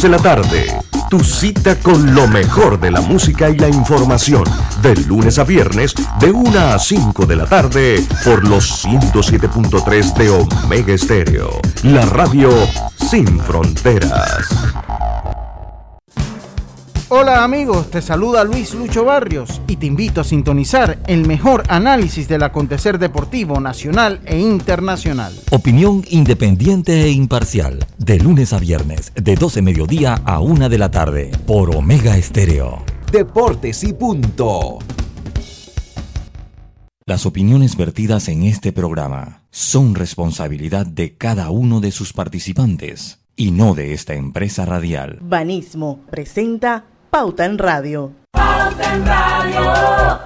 de la tarde. Tu cita con lo mejor de la música y la información. De lunes a viernes, de 1 a 5 de la tarde, por los 107.3 de Omega Estéreo. La radio sin fronteras. Hola amigos, te saluda Luis Lucho Barrios y te invito a sintonizar el mejor análisis del acontecer deportivo nacional e internacional. Opinión independiente e imparcial, de lunes a viernes, de 12 mediodía a 1 de la tarde, por Omega Estéreo. Deportes y punto. Las opiniones vertidas en este programa son responsabilidad de cada uno de sus participantes y no de esta empresa radial. Banismo presenta Pauta en Radio. Pauta en Radio.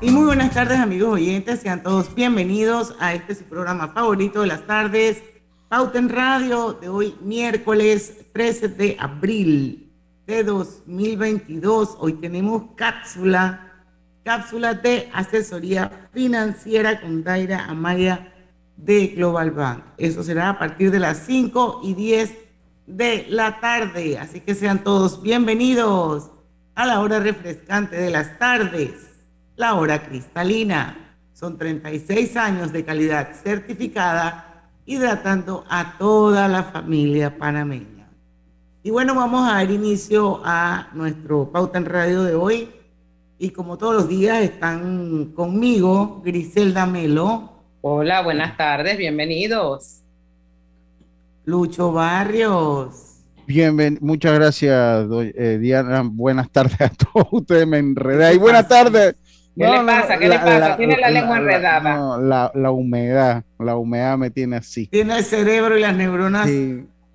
Y muy buenas tardes amigos oyentes, sean todos bienvenidos a este su programa favorito de las tardes, Pauta en Radio, de hoy miércoles 13 de abril de 2022. Hoy tenemos cápsula cápsula de asesoría financiera con Daira Amaya de Global Bank. Eso será a partir de las 5 y 10 de la tarde. Así que sean todos bienvenidos a la hora refrescante de las tardes, la hora cristalina. Son 36 años de calidad certificada, hidratando a toda la familia panameña. Y bueno, vamos a dar inicio a nuestro Pauta en Radio de hoy y como todos los días están conmigo Griselda Melo. Hola, buenas tardes, bienvenidos. Lucho Barrios. Bien, muchas gracias, eh, Diana. Buenas tardes a todos ustedes. Me enredé. Y buenas tardes. ¿Qué le pasa? ¿Qué le pasa? tiene la, lengua enredada. No, la, humedad, la humedad me tiene así. Tiene el cerebro y las neuronas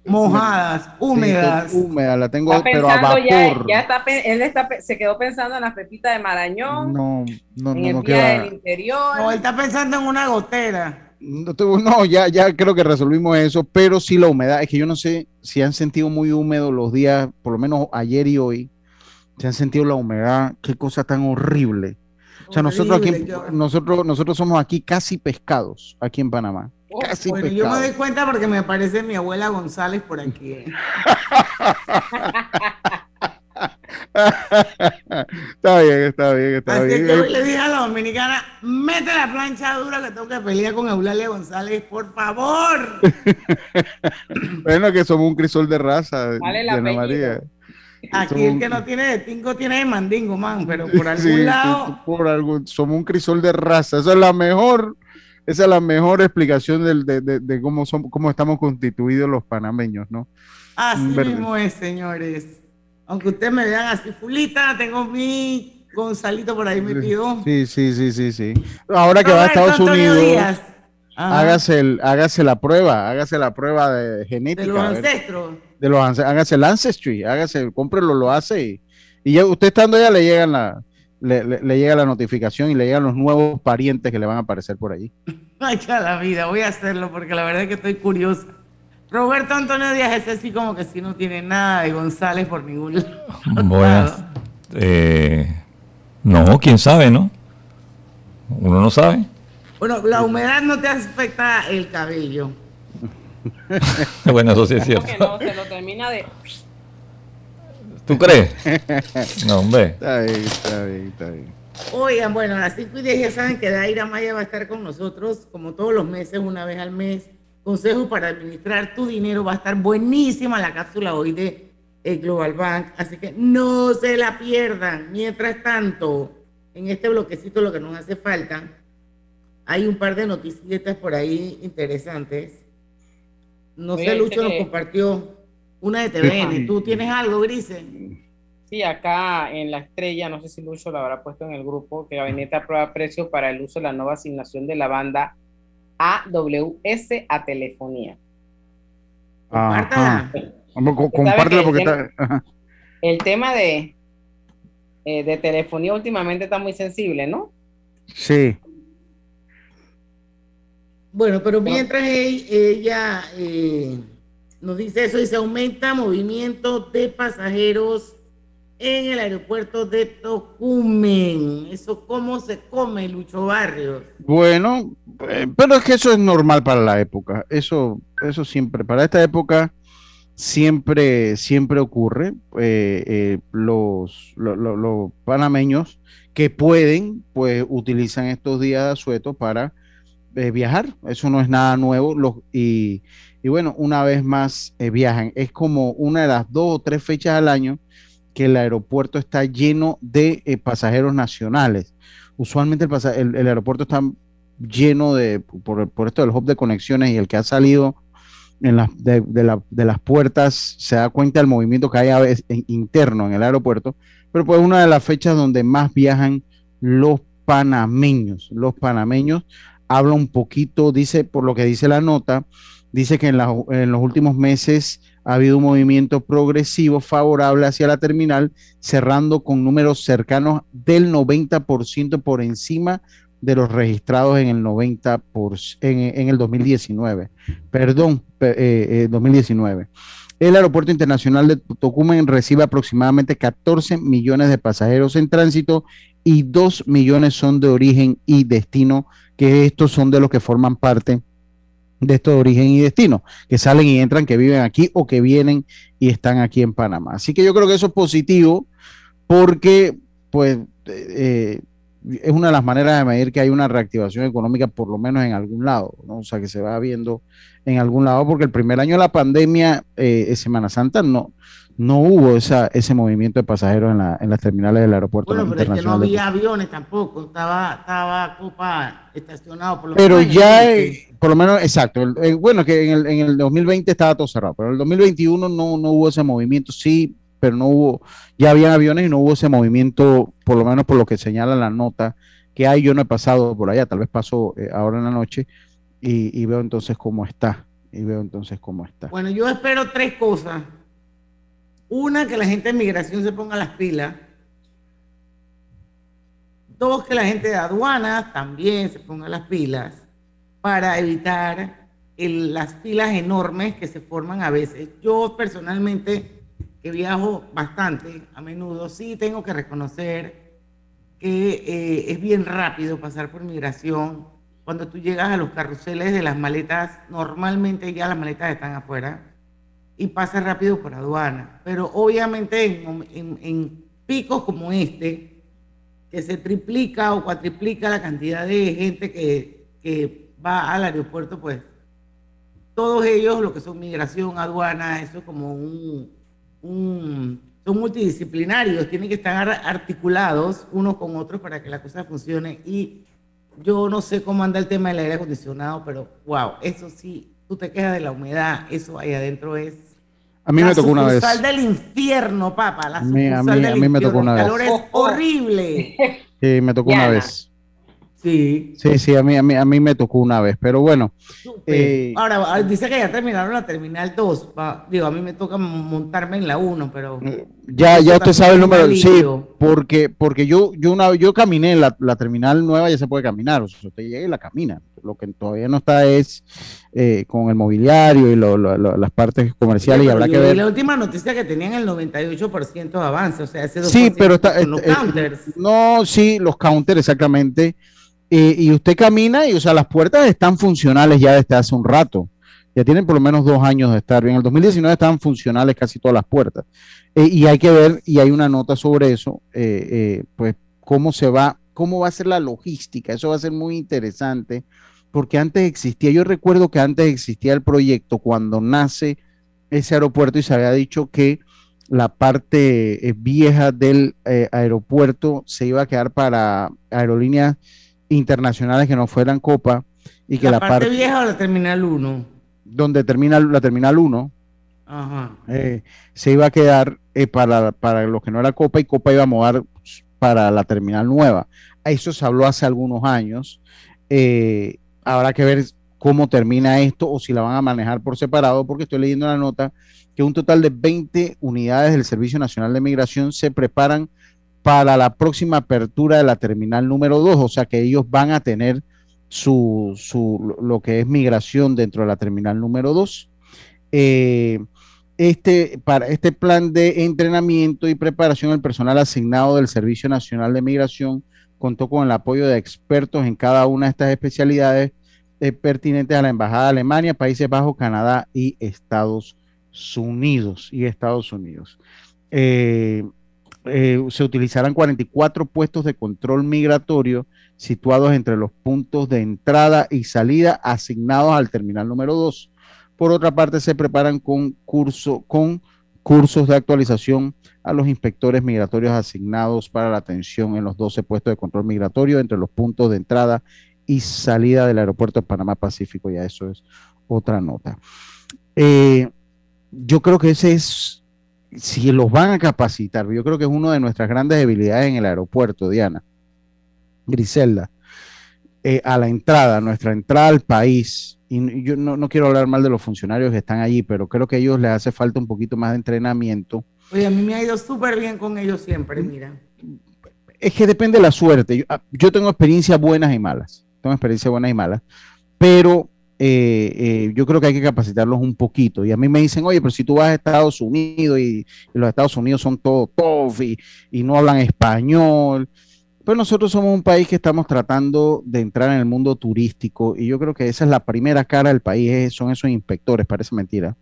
mojadas, húmedas. húmeda, la tengo, pero a vapor. Ya, está, él está, se quedó pensando en las pepitas de Marañón. No, no, en no, el no del interior. No, él está pensando en una gotera. No, ya, ya creo que resolvimos eso, pero sí la humedad. Es que yo no sé si han sentido muy húmedos los días, por lo menos ayer y hoy, se han sentido la humedad. Qué cosa tan horrible. O sea, nosotros aquí, nosotros, nosotros somos aquí casi pescados, aquí en Panamá. Bueno, yo me doy cuenta porque me aparece mi abuela González por aquí. ¿eh? está bien, está bien, está Así bien. que hoy le dije a la dominicana, mete la plancha dura que tengo que pelear con Eulalia González, por favor. bueno, que somos un crisol de raza, vale la María. Aquí el que no tiene de tingo tiene de mandingo, man, pero por algún lado. por algún, somos un crisol de raza. Esa es la mejor esa es la mejor explicación de, de, cómo, son, cómo estamos constituidos los panameños, ¿no? Así mismo es, señores. Aunque ustedes me vean así fulita, tengo mi Gonzalito por ahí metido. Sí, sí, sí, sí, sí. Ahora que va a Estados Unidos, hágase, el, hágase la prueba, hágase la prueba de genética. De los ancestros. De los hágase el ancestry, hágase, cómprelo, lo hace y, y ya usted estando allá le llegan la, le, llega la notificación y le llegan los nuevos parientes que le van a aparecer por allí. Ay, ya la vida, voy a hacerlo porque la verdad es que estoy curiosa. Roberto Antonio Díaz es así como que si no tiene nada de González por ningún lado. Bueno, eh, no, quién sabe, ¿no? Uno no sabe. Bueno, la humedad no te afecta el cabello. bueno, eso sí es cierto. Que no, se lo termina de ¿Tú crees? No, hombre. Está bien, está bien, está bien. Oigan, bueno, a las 5 y 10 ya saben que Daira Maya va a estar con nosotros como todos los meses, una vez al mes. Consejos para administrar tu dinero. Va a estar buenísima la cápsula hoy de el Global Bank. Así que no se la pierdan. Mientras tanto, en este bloquecito lo que nos hace falta, hay un par de noticias por ahí interesantes. No sé, Lucho nos compartió una de TVN. ¿Tú tienes algo, Grise? Sí, acá en la estrella, no sé si Lucho lo habrá puesto en el grupo, que Gabinete aprueba precios para el uso de la nueva asignación de la banda AWS a telefonía. Compártela. Compártela porque está. El tema de, eh, de telefonía últimamente está muy sensible, ¿no? Sí. Bueno, pero mientras ella eh, nos dice eso y se aumenta movimiento de pasajeros en el aeropuerto de Tocumen. ¿Eso cómo se come, Lucho Barrios? Bueno, eh, pero es que eso es normal para la época. Eso, eso siempre, para esta época siempre, siempre ocurre. Eh, eh, los, los panameños que pueden, pues utilizan estos días de asueto para viajar. Eso no es nada nuevo. Los, y, y bueno, una vez más viajan. Es como una de las dos o tres fechas al año que el aeropuerto está lleno de eh, pasajeros nacionales. Usualmente el, el, aeropuerto está lleno de, por, esto del hub de conexiones y el que ha salido en de, las puertas se da cuenta del movimiento que hay a veces, interno en el aeropuerto, pero pues una de las fechas donde más viajan los panameños. Los panameños habla un poquito, dice, por lo que dice la nota, dice que en, los últimos meses ha habido un movimiento progresivo favorable hacia la terminal, cerrando con números cercanos del 90% por encima de los registrados en el 90 por, en, el 2019. Perdón, 2019. Eh, el aeropuerto internacional de Tocumen recibe aproximadamente 14 millones de pasajeros en tránsito y 2 millones son de origen y destino, que estos son de los que forman parte estos de origen y destino, que salen y entran, que viven aquí o que vienen y están aquí en Panamá. Así que yo creo que eso es positivo porque, pues, eh, es una de las maneras de medir que hay una reactivación económica, por lo menos en algún lado, ¿no? o sea, que se va viendo en algún lado, porque el primer año de la pandemia, eh, Semana Santa, no, no hubo esa, ese movimiento de pasajeros en, la, en las terminales del aeropuerto. Bueno, pero es que no había aviones tampoco, estaba, estaba Copa estacionado por lo Pero ya, por lo menos, exacto. bueno, que en el, en el 2020 estaba todo cerrado, pero en el 2021 no, no hubo ese movimiento, sí, pero no hubo, ya había aviones y no hubo ese movimiento, por lo menos por lo que señala la nota que hay. Yo no he pasado por allá, tal vez paso eh, ahora en la noche y, y veo entonces cómo está. Y veo entonces cómo está. Bueno, yo espero tres cosas una, que la gente de migración se ponga las pilas. Dos, que la gente de aduanas también se ponga las pilas para evitar las filas enormes que se forman a veces. Yo personalmente, que viajo bastante a menudo, sí tengo que reconocer que eh, es bien rápido pasar por migración. Cuando tú llegas a los carruseles de las maletas, normalmente ya las maletas están afuera y pasa rápido por aduana. Pero obviamente en, picos como este, que se triplica o cuatriplica la cantidad de gente que, que va al aeropuerto, pues todos ellos, lo que son migración, aduana, eso es como un, un, son multidisciplinarios, tienen que estar articulados unos con otros para que la cosa funcione. Y yo no sé cómo anda el tema del aire acondicionado, pero wow, eso sí tú te quejas de la humedad, eso ahí adentro es. A mí me tocó una vez. La del infierno, papá. La a mí, a mí, me tocó una vez. El calor es horrible. Sí, me tocó una vez. Sí. Sí, sí, a mí, a mí, a mí me tocó una vez, pero bueno. Eh, Ahora, ah, dice que ya terminaron la terminal 2. Digo, a mí me toca montarme en la 1, pero. Eh, ya, ya usted sabe el número. Sí, porque, porque yo, yo, una, yo caminé la, la terminal nueva, ya se puede caminar. O sea, usted llega y la camina. Lo que todavía no está es eh, con el mobiliario y las partes comerciales. y habrá que ver. La última noticia que tenían el 98% de avance, o sea, ese 2% Sí, pero está. Los counters. No, sí, los counters, exactamente y usted camina y, o sea, las puertas están funcionales ya desde hace un rato. Ya tienen por lo menos dos años de estar. En el 2019 estaban funcionales casi todas las puertas. Eh, y hay que ver, y hay una nota sobre eso, eh, eh, pues cómo se va, cómo va a ser la logística. Eso va a ser muy interesante, porque antes existía, yo recuerdo que antes existía el proyecto cuando nace ese aeropuerto y se había dicho que la parte vieja del aeropuerto se iba a quedar para aerolíneas internacionales que no fueran Copa y que la, parte, vieja o la Terminal 1 donde termina la Terminal 1 eh, se iba a quedar eh, para, para lo que no era Copa y Copa iba a mover para la Terminal Nueva. Eso se habló hace algunos años. Eh, habrá que ver cómo termina esto o si la van a manejar por separado, porque estoy leyendo la nota que un total de 20 unidades del Servicio Nacional de Migración se preparan para la próxima apertura de la terminal número 2, o sea que ellos van a tener su, su lo que es migración dentro de la terminal número 2. Eh, este, para este plan de entrenamiento y preparación, el personal asignado del Servicio Nacional de Migración contó con el apoyo de expertos en cada una de estas especialidades eh, pertinentes a la Embajada de Alemania, Países Bajos, Canadá y Estados Unidos. Y Estados Unidos. Eh, eh, se utilizarán 44 puestos de control migratorio situados entre los puntos de entrada y salida asignados al terminal número 2. Por otra parte, se preparan con, con cursos de actualización a los inspectores migratorios asignados para la atención en los 12 puestos de control migratorio entre los puntos de entrada y salida del aeropuerto de Panamá Pacífico. Ya eso es otra nota. Eh, yo creo que ese es, si los van a capacitar, yo creo que es una de nuestras grandes debilidades en el aeropuerto, Diana. Griselda, eh, a la entrada, nuestra entrada al país, y yo no, no, quiero hablar mal de los funcionarios que están allí, pero creo que a ellos les hace falta un poquito más de entrenamiento. Oye, a mí me ha ido súper bien con ellos siempre, mira. Es que depende de la suerte. Yo, ah, yo tengo experiencias buenas y malas, tengo experiencias buenas y malas, pero eh, eh, yo creo que hay que capacitarlos un poquito. Y a mí me dicen, oye, pero si tú vas a Estados Unidos y, y los Estados Unidos son todo tough y, y, no hablan español. Pero nosotros somos un país que estamos tratando de entrar en el mundo turístico y yo creo que esa es la primera cara del país, son esos inspectores, parece mentira.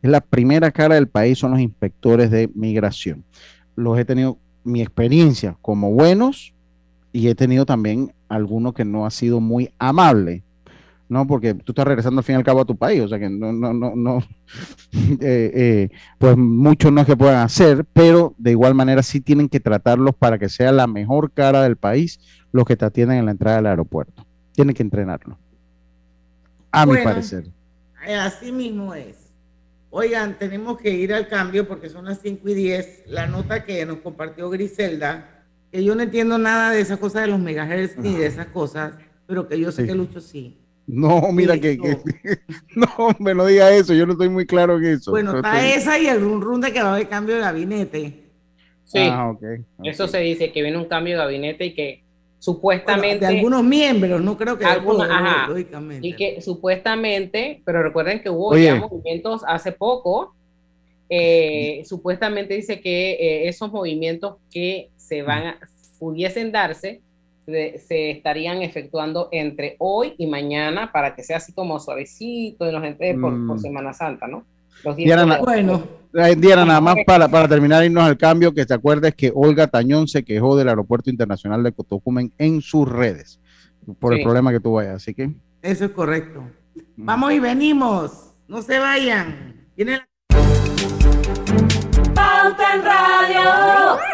Es la primera cara del país, son los inspectores de migración. Los he tenido mi experiencia como buenos y he tenido también alguno que no ha sido muy amable. ¿No? Porque tú estás regresando al fin y al cabo a tu país, o sea que no, no, no, no eh, eh, pues mucho no es que puedan hacer, pero de igual manera sí tienen que tratarlos para que sea la mejor cara del país los que te atienden en la entrada del aeropuerto. Tienen que entrenarlo. A bueno, mi parecer. Así mismo es. Oigan, tenemos que ir al cambio porque son las 5 y 10. La nota que nos compartió Griselda, que yo no entiendo nada de esas cosas de los megahertz ni de esas cosas, pero que yo sé sí. que Lucho sí. No, mira que, que, no, me no diga eso, yo no estoy muy claro en eso. Bueno, está estoy... esa y el run run de que va a haber cambio de gabinete. Sí, ah, okay, okay. eso se dice, que viene un cambio de gabinete y que supuestamente... Bueno, de algunos miembros, no creo que algunos, ajá, lógicamente. Y que supuestamente, pero recuerden que hubo Oye. ya movimientos hace poco, eh, supuestamente dice que eh, esos movimientos que se van a, pudiesen darse se, se, estarían efectuando entre hoy y mañana para que sea así como suavecito y nos entre por, mm. por, Semana Santa, ¿no? Los días Diana, bueno. Diana, nada más para, para terminar irnos al cambio, que te acuerdes que Olga Tañón se quejó del Aeropuerto Internacional de Cotocumen en sus redes por sí. el problema que tuvo allá, así que... Eso es correcto. Mm. Vamos y venimos, no se vayan. Viene la... Pauta en Radio.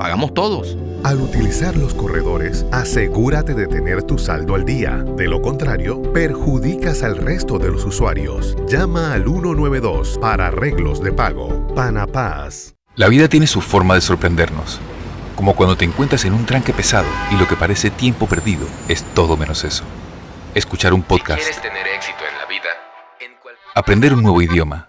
pagamos todos. Al utilizar los corredores, asegúrate de tener tu saldo al día. De lo contrario, perjudicas al resto de los usuarios. Llama al 192 para arreglos de pago. Panapaz. La vida tiene su forma de sorprendernos. Como cuando te encuentras en un tranque pesado y lo que parece tiempo perdido es todo menos eso. Escuchar un podcast. Si tener éxito en la vida, en cual... Aprender un nuevo idioma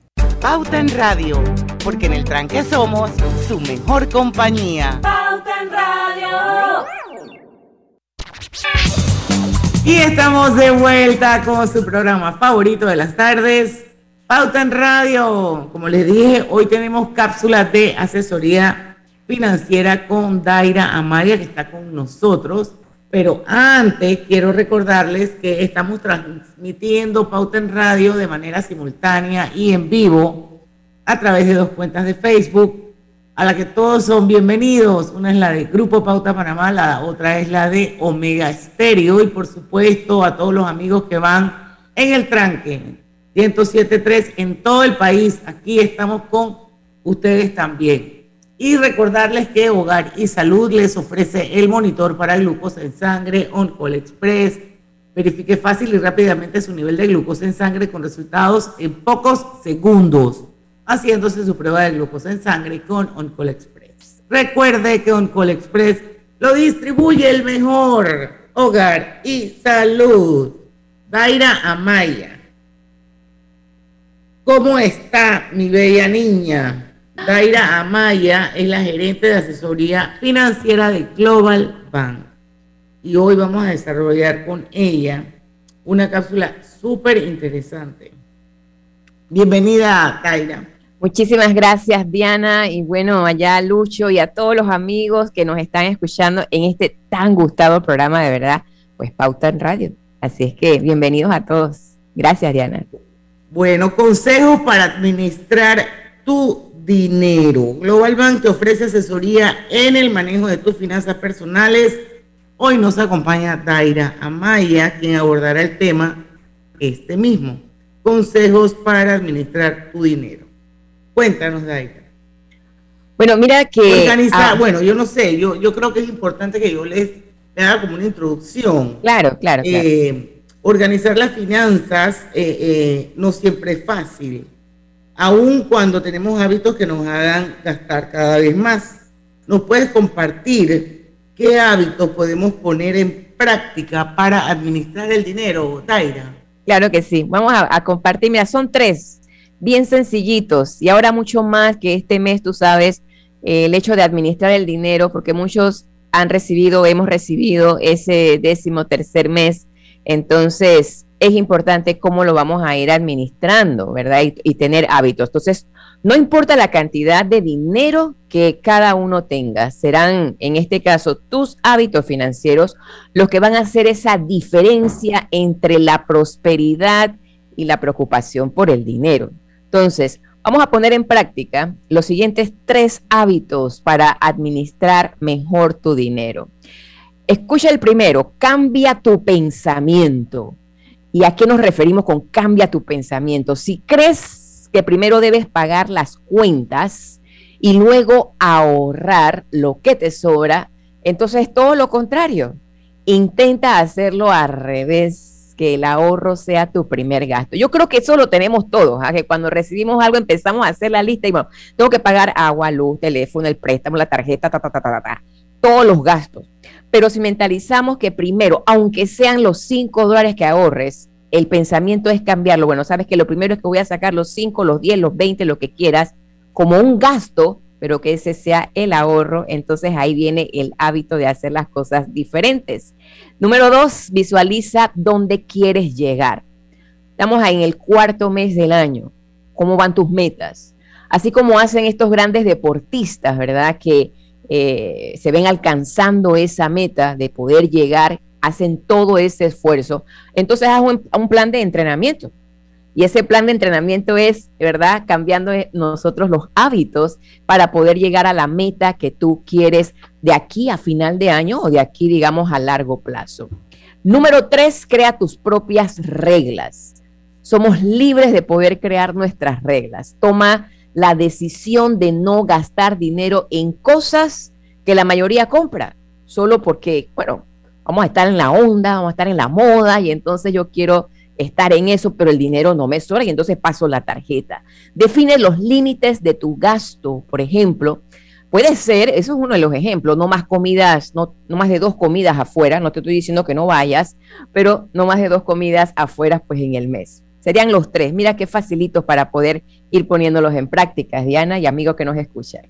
Pauta en Radio, porque en el tranque somos su mejor compañía. Pauta en Radio. Y estamos de vuelta con su programa favorito de las tardes, Pauta en Radio. Como les dije, hoy tenemos cápsulas de asesoría financiera con Daira Amaria, que está con nosotros. Pero antes quiero recordarles que estamos transmitiendo Pauta en Radio de manera simultánea y en vivo a través de dos cuentas de Facebook a la que todos son bienvenidos. Una es la de Grupo Pauta Panamá, la otra es la de Omega Estéreo y por supuesto a todos los amigos que van en el tranque 107.3 en todo el país. Aquí estamos con ustedes también. Y recordarles que Hogar y Salud les ofrece el monitor para glucosa en sangre OnCall Express. Verifique fácil y rápidamente su nivel de glucosa en sangre con resultados en pocos segundos, haciéndose su prueba de glucosa en sangre con OnCall Express. Recuerde que OnCall Express lo distribuye el mejor hogar y salud. Daira Amaya. ¿Cómo está mi bella niña? Daira Amaya es la gerente de asesoría financiera de Global Bank. Y hoy vamos a desarrollar con ella una cápsula súper interesante. Bienvenida, Daira. Muchísimas gracias, Diana, y bueno, allá a Lucho y a todos los amigos que nos están escuchando en este tan gustado programa, de verdad, pues Pauta en Radio. Así es que bienvenidos a todos. Gracias, Diana. Bueno, consejos para administrar tu dinero. Global Bank te ofrece asesoría en el manejo de tus finanzas personales. Hoy nos acompaña Daira Amaya, quien abordará el tema este mismo. Consejos para administrar tu dinero. Cuéntanos, Daira. Bueno, mira que... Organizar, ah, bueno, yo no sé, yo, yo creo que es importante que yo les, haga como una introducción. Claro, claro. Eh, organizar las finanzas eh, eh, no siempre es fácil, aun cuando tenemos hábitos que nos hagan gastar cada vez más. ¿Nos puedes compartir qué hábitos podemos poner en práctica para administrar el dinero, Daira? Claro que sí. Vamos a, compartir. Mira, son tres bien sencillitos y ahora mucho más que este mes, tú sabes, eh, el hecho de administrar el dinero, porque muchos han recibido, hemos recibido ese décimo tercer mes, entonces es importante cómo lo vamos a ir administrando, ¿verdad? Y, tener hábitos. Entonces, no importa la cantidad de dinero que cada uno tenga, serán en este caso tus hábitos financieros los que van a hacer esa diferencia entre la prosperidad y la preocupación por el dinero. Entonces, vamos a poner en práctica los siguientes tres hábitos para administrar mejor tu dinero. Escucha el primero, cambia tu pensamiento. ¿Y a qué nos referimos con cambia tu pensamiento? Si crees que primero debes pagar las cuentas y luego ahorrar lo que te sobra, entonces es todo lo contrario. Intenta hacerlo al revés que el ahorro sea tu primer gasto. Yo creo que eso lo tenemos todos, ¿ah? que cuando recibimos algo empezamos a hacer la lista y bueno, tengo que pagar agua, luz, teléfono, el préstamo, la tarjeta, ta, ta, ta, ta, ta, todos los gastos. Pero si mentalizamos que primero, aunque sean los 5 dólares que ahorres, el pensamiento es cambiarlo. Bueno, sabes que lo primero es que voy a sacar los 5, los 10, los 20, lo que quieras, como un gasto pero que ese sea el ahorro, entonces ahí viene el hábito de hacer las cosas diferentes. Número dos, visualiza dónde quieres llegar. Estamos en el cuarto mes del año. ¿Cómo van tus metas? Así como hacen estos grandes deportistas, ¿verdad? Que eh, se ven alcanzando esa meta de poder llegar, hacen todo ese esfuerzo. Entonces haz un plan de entrenamiento y ese plan de entrenamiento es, ¿verdad? Cambiando nosotros los hábitos para poder llegar a la meta que tú quieres de aquí a final de año o de aquí, digamos, a largo plazo. Número tres, crea tus propias reglas. Somos libres de poder crear nuestras reglas. Toma la decisión de no gastar dinero en cosas que la mayoría compra, solo porque, bueno, vamos a estar en la onda, vamos a estar en la moda y entonces yo quiero estar en eso, pero el dinero no me sobra y entonces paso la tarjeta. Define los límites de tu gasto, por ejemplo. Puede ser, eso es uno de los ejemplos, no más comidas, no, no más de dos comidas afuera, no te estoy diciendo que no vayas, pero no más de dos comidas afuera pues en el mes. Serían los tres. Mira qué facilitos para poder ir poniéndolos en práctica, Diana y amigos que nos escuchan.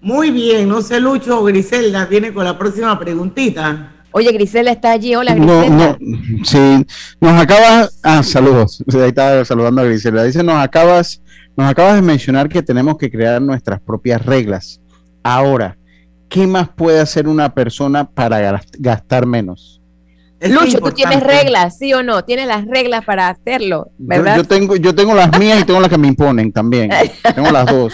Muy bien, no sé, Lucho Griselda viene con la próxima preguntita. Oye, Grisela está allí. Hola, Grisela. No, no, sí, nos acabas. Ah, saludos. Ahí estaba saludando a Grisela. Dice: Nos acabas, nos acabas de mencionar que tenemos que crear nuestras propias reglas. Ahora, ¿qué más puede hacer una persona para gastar menos? Lucho, tú tienes reglas, ¿sí o no? Tienes las reglas para hacerlo, ¿verdad? Yo, yo, tengo, yo tengo las mías y tengo las que me imponen también. tengo las dos.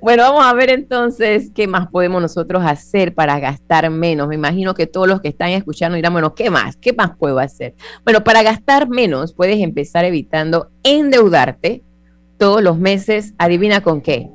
Bueno, vamos a ver entonces qué más podemos nosotros hacer para gastar menos. Me imagino que todos los que están escuchando dirán, bueno, ¿qué más? ¿Qué más puedo hacer? Bueno, para gastar menos puedes empezar evitando endeudarte todos los meses. Adivina con qué.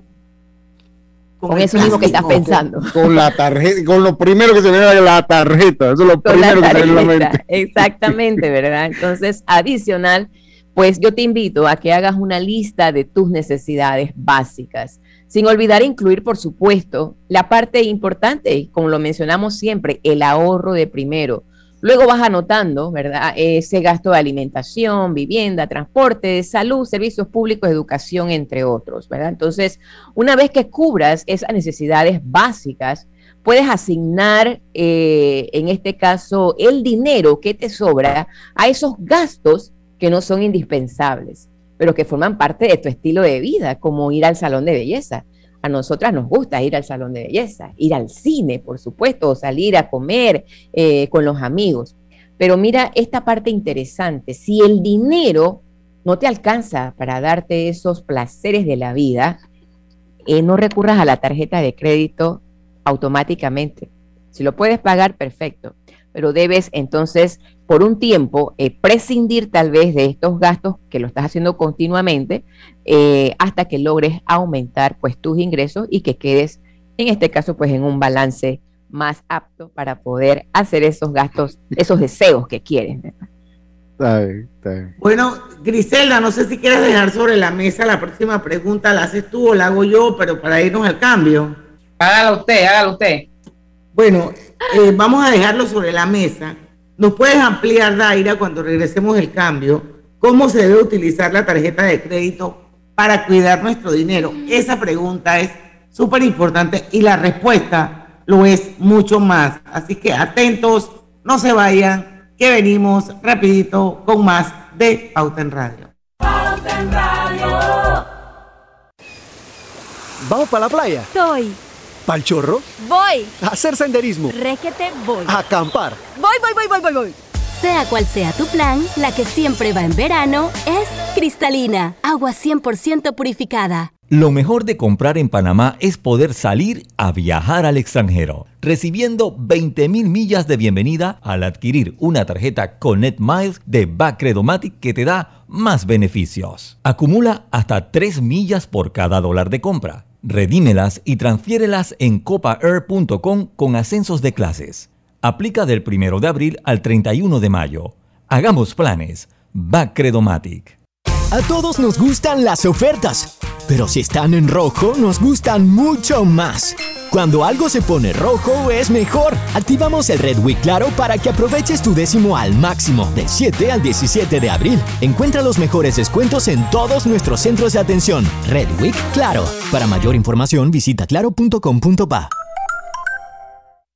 Con, eso mismo que estás pensando. Con, la tarjeta, con lo primero que se viene a la tarjeta. Eso es lo primero que se viene a la mente. Exactamente, ¿verdad? Entonces, adicional pues yo te invito a que hagas una lista de tus necesidades básicas, sin olvidar incluir, por supuesto, la parte importante, como lo mencionamos siempre, el ahorro de primero. Luego vas anotando, ¿verdad? Ese gasto de alimentación, vivienda, transporte, salud, servicios públicos, educación, entre otros, ¿verdad? Entonces, una vez que cubras esas necesidades básicas, puedes asignar, eh, en este caso, el dinero que te sobra a esos gastos que no son indispensables, pero que forman parte de tu estilo de vida, como ir al salón de belleza. A nosotras nos gusta ir al salón de belleza, ir al cine, por supuesto, o salir a comer eh, con los amigos. Pero mira esta parte interesante, si el dinero no te alcanza para darte esos placeres de la vida, eh, no recurras a la tarjeta de crédito automáticamente. Si lo puedes pagar, perfecto, pero debes entonces por un tiempo eh, prescindir tal vez de estos gastos que lo estás haciendo continuamente eh, hasta que logres aumentar pues tus ingresos y que quedes en este caso pues en un balance más apto para poder hacer esos gastos, esos deseos que quieres. Bueno, Griselda, no sé si quieres dejar sobre la mesa la próxima pregunta, la haces tú o la hago yo, pero para irnos al cambio. Hágalo usted, hágalo usted. Bueno, eh, vamos a dejarlo sobre la mesa ¿Nos puedes ampliar, Daira, cuando regresemos el cambio, cómo se debe utilizar la tarjeta de crédito para cuidar nuestro dinero? Esa pregunta es súper importante y la respuesta lo es mucho más. Así que atentos, no se vayan, que venimos rapidito con más de Pauta en Radio. Pauta en Radio. ¿Vamos para la playa? Estoy. ¿Pal chorro? Voy. A hacer senderismo. Requete voy. A acampar. Voy, voy, voy, voy, voy, voy. Sea cual sea tu plan, la que siempre va en verano es cristalina, agua 100% purificada. Lo mejor de comprar en Panamá es poder salir a viajar al extranjero, recibiendo 20 mil millas de bienvenida al adquirir una tarjeta Connect Miles de Bacredomatic que te da más beneficios. Acumula hasta 3 millas por cada dólar de compra Redímelas y transfiérelas en copaair.com con ascensos de clases. Aplica del 1 de abril al 31 de mayo. Hagamos planes. Bacredomatic. A todos nos gustan las ofertas, pero si están en rojo nos gustan mucho más. Cuando algo se pone rojo es mejor. Activamos el Red Week Claro para que aproveches tu décimo al máximo del 7 al 17 de abril. Encuentra los mejores descuentos en todos nuestros centros de atención. Red Week Claro. Para mayor información visita claro.com.pa.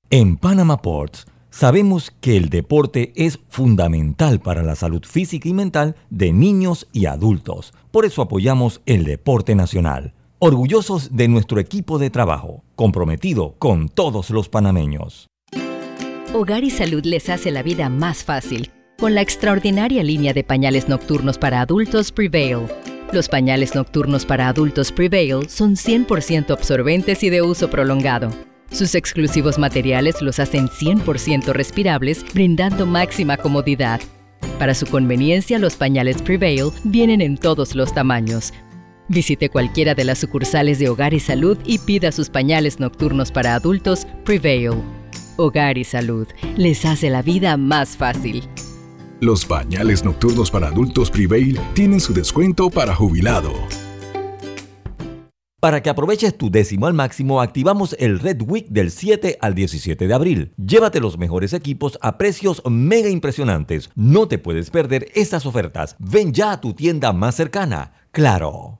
En Panama Ports sabemos que el deporte es fundamental para la salud física y mental de niños y adultos. Por eso apoyamos el deporte nacional orgullosos de nuestro equipo de trabajo, comprometido con todos los panameños. Hogar y Salud les hace la vida más fácil con la extraordinaria línea de pañales nocturnos para adultos Prevail. Los pañales nocturnos para adultos Prevail son 100% absorbentes y de uso prolongado. Sus exclusivos materiales los hacen 100% respirables, brindando máxima comodidad. Para su conveniencia, los pañales Prevail vienen en todos los tamaños, Visite cualquiera de las sucursales de Hogar y Salud y pida sus pañales nocturnos para adultos Prevail. Hogar y Salud les hace la vida más fácil. Los pañales nocturnos para adultos Prevail tienen su descuento para jubilado. Para que aproveches tu décimo al máximo, activamos el Red Week del 7 al 17 de abril. Llévate los mejores equipos a precios mega impresionantes. No te puedes perder estas ofertas. Ven ya a tu tienda más cercana. Claro.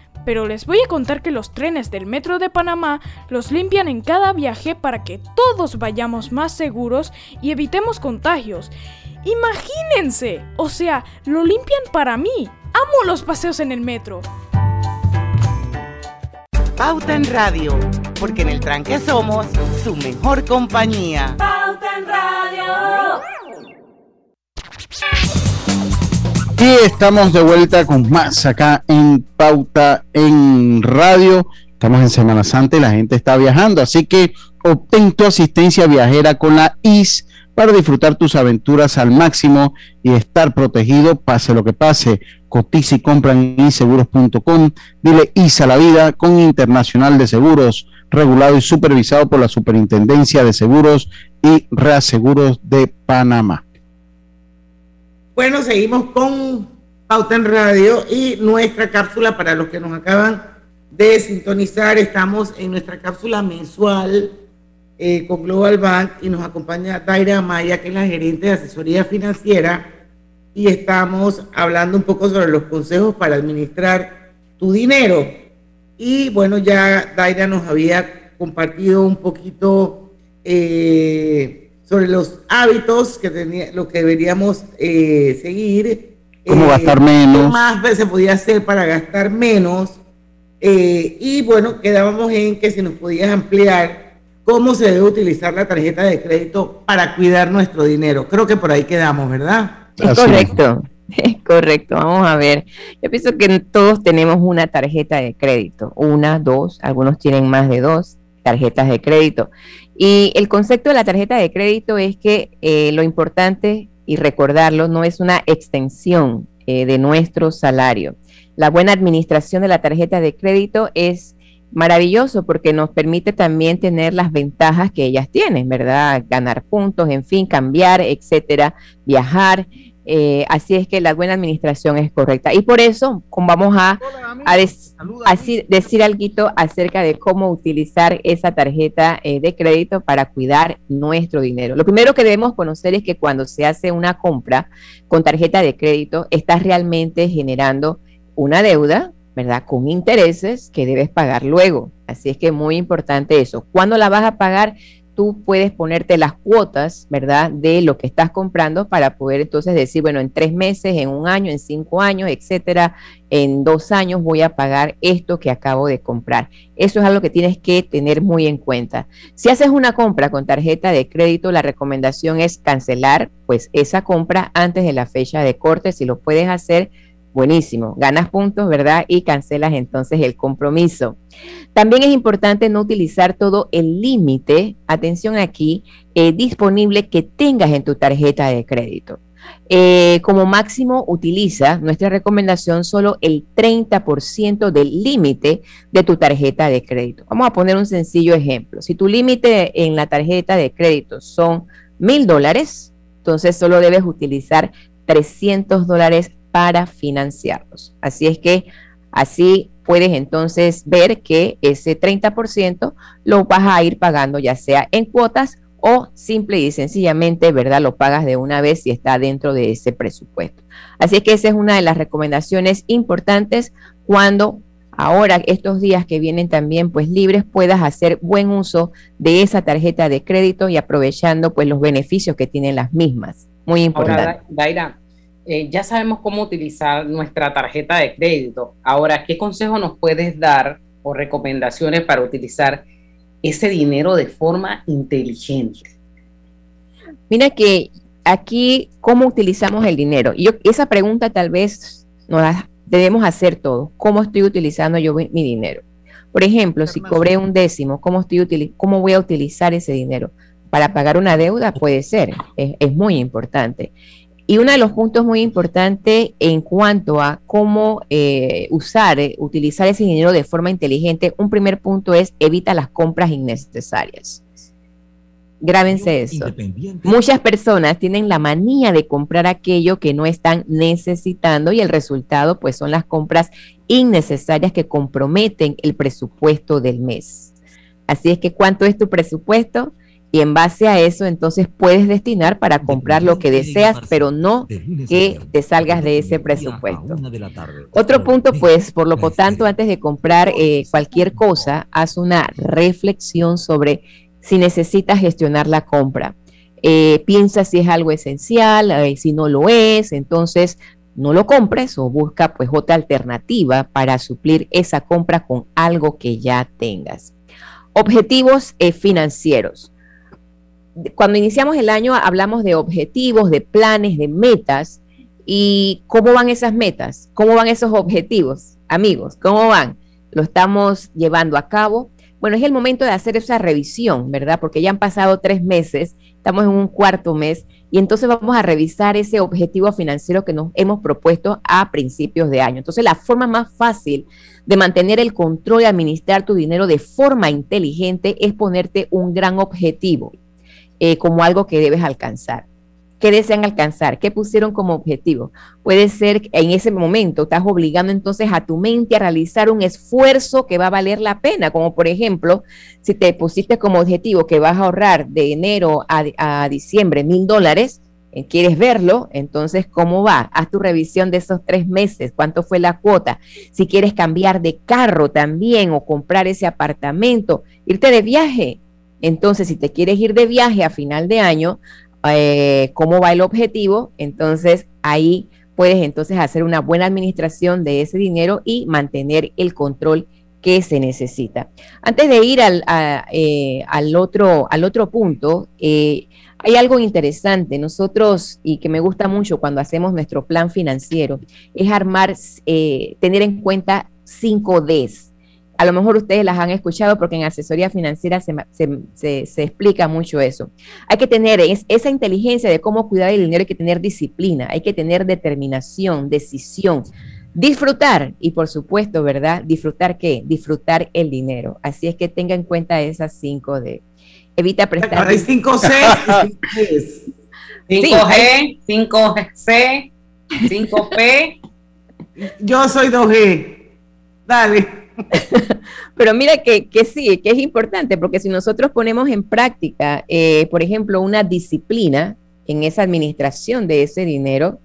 pero les voy a contar que los trenes del Metro de Panamá los limpian en cada viaje para que todos vayamos más seguros y evitemos contagios. Imagínense, o sea, lo limpian para mí. Amo los paseos en el metro. Pauta en Radio, porque en el tranque somos su mejor compañía. Pauta en Radio. Y estamos de vuelta con más acá en Pauta en Radio. Estamos en Semana Santa y la gente está viajando, así que obtén tu asistencia viajera con la IS para disfrutar tus aventuras al máximo y estar protegido pase lo que pase. Cotiza y compra en. Dile IS a la vida con Internacional de Seguros, regulado y supervisado por la Superintendencia de Seguros y Reaseguros de Panamá. Bueno, seguimos con Pauta en Radio y nuestra cápsula para los que nos acaban de sintonizar. Estamos en nuestra cápsula mensual eh, con Global Bank y nos acompaña Daira Maya, que es la gerente de asesoría financiera, y estamos hablando un poco sobre los consejos para administrar tu dinero. Y bueno, ya Daira nos había compartido un poquito eh, sobre los hábitos que tenía, lo que deberíamos eh, seguir. ¿Cómo gastar menos? ¿Qué más se podía hacer para gastar menos? Eh, y bueno, quedábamos en que si nos podías ampliar cómo se debe utilizar la tarjeta de crédito para cuidar nuestro dinero. Creo que por ahí quedamos, ¿verdad? Es correcto, es correcto. Vamos a ver. Yo pienso que todos tenemos una tarjeta de crédito, una, dos, algunos tienen más de dos tarjetas de crédito. Y el concepto de la tarjeta de crédito es que eh, lo importante, y recordarlo, no es una extensión eh, de nuestro salario. La buena administración de la tarjeta de crédito es maravilloso porque nos permite también tener las ventajas que ellas tienen, ¿verdad? Ganar puntos, en fin, cambiar, etcétera, viajar. Eh, así es que la buena administración es correcta. Y por eso vamos a, decir algo acerca de cómo utilizar esa tarjeta eh, de crédito para cuidar nuestro dinero. Lo primero que debemos conocer es que cuando se hace una compra con tarjeta de crédito, estás realmente generando una deuda, ¿verdad? Con intereses que debes pagar luego. Así es que es muy importante eso. ¿Cuándo la vas a pagar? Tú puedes ponerte las cuotas, ¿verdad? De lo que estás comprando para poder entonces decir, bueno, en tres meses, en un año, en cinco años, etcétera, en dos años voy a pagar esto que acabo de comprar. Eso es algo que tienes que tener muy en cuenta. Si haces una compra con tarjeta de crédito, la recomendación es cancelar pues esa compra antes de la fecha de corte, si lo puedes hacer Buenísimo, ganas puntos, ¿verdad? Y cancelas entonces el compromiso. También es importante no utilizar todo el límite, atención aquí, eh, disponible que tengas en tu tarjeta de crédito. Eh, como máximo utiliza nuestra recomendación solo el 30% del límite de tu tarjeta de crédito. Vamos a poner un sencillo ejemplo. Si tu límite en la tarjeta de crédito son mil dólares, entonces solo debes utilizar 300 dólares para financiarlos. Así es que así puedes entonces ver que ese 30% lo vas a ir pagando ya sea en cuotas o simple y sencillamente, ¿verdad? Lo pagas de una vez si está dentro de ese presupuesto. Así es que esa es una de las recomendaciones importantes cuando ahora estos días que vienen también pues libres puedas hacer buen uso de esa tarjeta de crédito y aprovechando pues los beneficios que tienen las mismas. Muy importante. Eh, ya sabemos cómo utilizar nuestra tarjeta de crédito. Ahora, ¿qué consejo nos puedes dar o recomendaciones para utilizar ese dinero de forma inteligente? Mira que aquí, ¿cómo utilizamos el dinero? Y esa pregunta tal vez nos la debemos hacer todos. ¿Cómo estoy utilizando yo mi dinero? Por ejemplo, si cobré un décimo, ¿cómo, estoy ¿cómo voy a utilizar ese dinero? Para pagar una deuda puede ser, es, muy importante. Y uno de los puntos muy importantes en cuanto a cómo eh, usar, eh, utilizar ese dinero de forma inteligente, un primer punto es evita las compras innecesarias. Grábense eso. Muchas personas tienen la manía de comprar aquello que no están necesitando y el resultado pues son las compras innecesarias que comprometen el presupuesto del mes. Así es que cuánto es tu presupuesto y en base a eso entonces puedes destinar para comprar lo que deseas, pero no que te salgas de ese presupuesto. Otro punto pues, por lo tanto, antes de comprar eh, cualquier cosa, haz una reflexión sobre si necesitas gestionar la compra. Eh, piensa si es algo esencial, eh, si no lo es, entonces no lo compres o busca pues otra alternativa para suplir esa compra con algo que ya tengas. Objetivos financieros. Cuando iniciamos el año hablamos de objetivos, de planes, de metas. ¿Y cómo van esas metas? ¿Cómo van esos objetivos? Amigos, ¿cómo van? ¿Lo estamos llevando a cabo? Bueno, es el momento de hacer esa revisión, ¿verdad? Porque ya han pasado tres meses, estamos en un cuarto mes y entonces vamos a revisar ese objetivo financiero que nos hemos propuesto a principios de año. Entonces, la forma más fácil de mantener el control y administrar tu dinero de forma inteligente es ponerte un gran objetivo eh, como algo que debes alcanzar. ¿Qué desean alcanzar? ¿Qué pusieron como objetivo? Puede ser que en ese momento estás obligando entonces a tu mente a realizar un esfuerzo que va a valer la pena, como por ejemplo, si te pusiste como objetivo que vas a ahorrar de enero a, diciembre mil dólares, eh, quieres verlo, entonces, ¿cómo va? Haz tu revisión de esos tres meses, cuánto fue la cuota. Si quieres cambiar de carro también o comprar ese apartamento, irte de viaje. Entonces, si te quieres ir de viaje a final de año, eh, cómo va el objetivo, entonces ahí puedes entonces hacer una buena administración de ese dinero y mantener el control que se necesita. Antes de ir al, eh, al, otro, al otro punto, eh, hay algo interesante. Nosotros, y que me gusta mucho cuando hacemos nuestro plan financiero, es armar, tener en cuenta cinco Ds a lo mejor ustedes las han escuchado porque en asesoría financiera se, explica mucho eso. Hay que tener esa inteligencia de cómo cuidar el dinero, hay que tener disciplina, hay que tener determinación, decisión, disfrutar y por supuesto, ¿verdad? ¿Disfrutar qué? Disfrutar el dinero. Así es que tenga en cuenta esas cinco de... Evita prestar... Hay cinco C 5G, 5C, 5P. Yo soy 2G. Dale. Pero mira que, sí, que es importante, porque si nosotros ponemos en práctica, eh, por ejemplo, una disciplina en esa administración de ese dinero,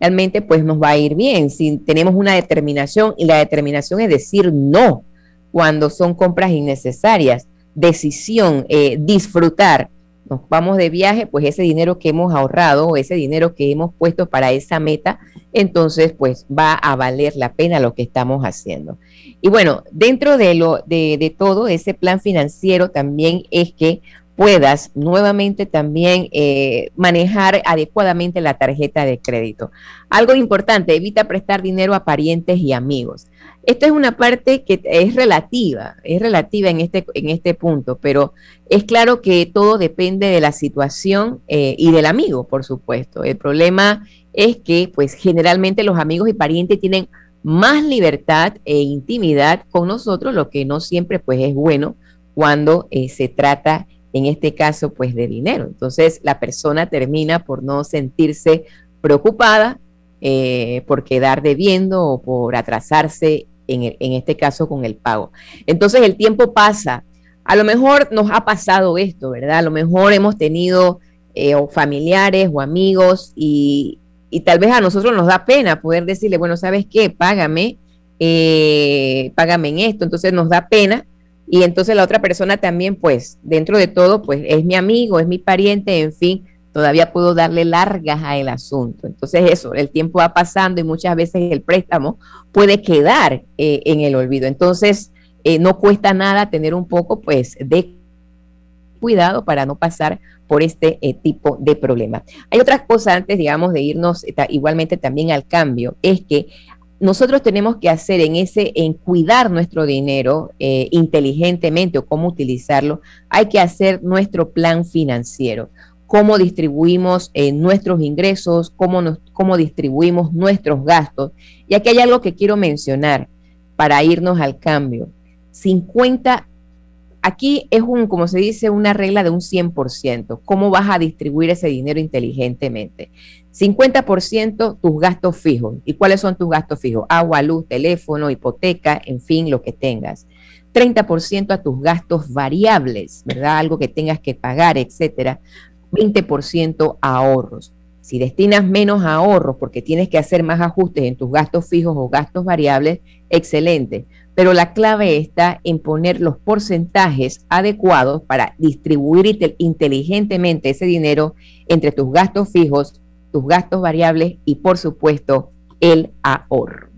realmente pues nos va a ir bien. Si tenemos una determinación, y la determinación es decir no cuando son compras innecesarias, decisión, eh, disfrutar. Nos vamos de viaje, pues ese dinero que hemos ahorrado o ese dinero que hemos puesto para esa meta, entonces pues va a valer la pena lo que estamos haciendo. Y bueno, dentro de, lo, de, todo ese plan financiero también es que puedas nuevamente también eh, manejar adecuadamente la tarjeta de crédito. Algo importante, evita prestar dinero a parientes y amigos. Esta es una parte que es relativa, es relativa en este, en este punto, pero es claro que todo depende de la situación eh, y del amigo, por supuesto. El problema es que, pues, generalmente los amigos y parientes tienen más libertad e intimidad con nosotros, lo que no siempre pues es bueno cuando eh, se trata en este caso pues de dinero. Entonces la persona termina por no sentirse preocupada eh, por quedar debiendo o por atrasarse en, en este caso con el pago. Entonces el tiempo pasa. A lo mejor nos ha pasado esto, ¿verdad? A lo mejor hemos tenido eh, familiares o amigos y, y tal vez a nosotros nos da pena poder decirle, bueno, ¿sabes qué? Págame, eh, págame en esto. Entonces nos da pena y entonces la otra persona también, pues, dentro de todo, pues es mi amigo, es mi pariente, en fin, todavía puedo darle largas a el asunto. Entonces eso, el tiempo va pasando y muchas veces el préstamo puede quedar eh, en el olvido. Entonces, eh, no cuesta nada tener un poco, pues, de cuidado para no pasar por este eh, tipo de problema. Hay otras cosas antes, digamos, de irnos igualmente también al cambio, es que nosotros tenemos que hacer en ese, en cuidar nuestro dinero eh, inteligentemente o cómo utilizarlo, hay que hacer nuestro plan financiero cómo distribuimos eh, nuestros ingresos, cómo, nos, cómo distribuimos nuestros gastos. Y aquí hay algo que quiero mencionar para irnos al cambio. 50, aquí es un, como se dice, una regla de un 100%. ¿Cómo vas a distribuir ese dinero inteligentemente? 50% tus gastos fijos. ¿Y cuáles son tus gastos fijos? Agua, luz, teléfono, hipoteca, en fin, lo que tengas. 30% a tus gastos variables, ¿verdad? Algo que tengas que pagar, etcétera. 20% a ahorros. Si destinas menos ahorros porque tienes que hacer más ajustes en tus gastos fijos o gastos variables, excelente. Pero la clave está en poner los porcentajes adecuados para distribuir inteligentemente ese dinero entre tus gastos fijos, tus gastos variables y por supuesto el ahorro.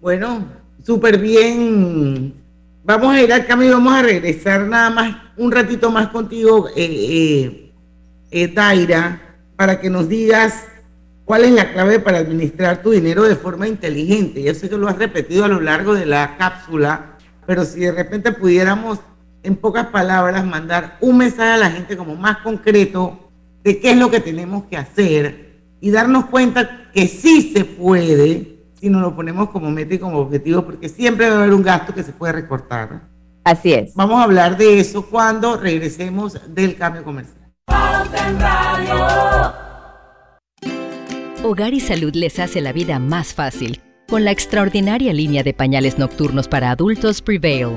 Bueno, súper bien Vamos a ir al cambio vamos a regresar nada más un ratito más contigo, eh, eh, eh, Daira, para que nos digas cuál es la clave para administrar tu dinero de forma inteligente. Yo sé que lo has repetido a lo largo de la cápsula, pero si de repente pudiéramos, en pocas palabras, mandar un mensaje a la gente como más concreto de qué es lo que tenemos que hacer y darnos cuenta que sí se puede si nos lo ponemos como meta y como objetivo, porque siempre va a haber un gasto que se puede recortar. Así es. Vamos a hablar de eso cuando regresemos del cambio comercial. Hogar y Salud les hace la vida más fácil con la extraordinaria línea de pañales nocturnos para adultos Prevail.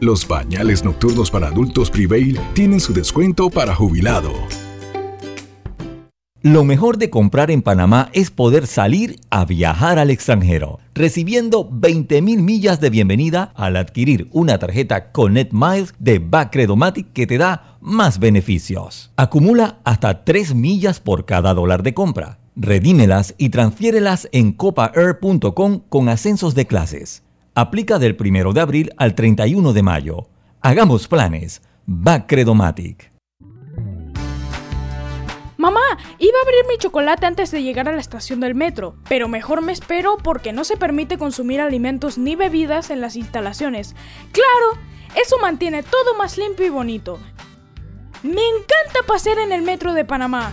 Los pañales nocturnos para adultos Prevail tienen su descuento para jubilado. Lo mejor de comprar en Panamá es poder salir a viajar al extranjero, recibiendo 20.000 millas de bienvenida al adquirir una tarjeta Connect Miles de Bacredomatic que te da más beneficios. Acumula hasta 3 millas por cada dólar de compra. Redímelas y transfiérelas en copaair.com con ascensos de clases. Aplica del 1 de abril al 31 de mayo. Hagamos planes. Bacredomatic. Mamá, iba a abrir mi chocolate antes de llegar a la estación del metro, pero mejor me espero porque no se permite consumir alimentos ni bebidas en las instalaciones. Claro, eso mantiene todo más limpio y bonito. Me encanta pasear en el metro de Panamá.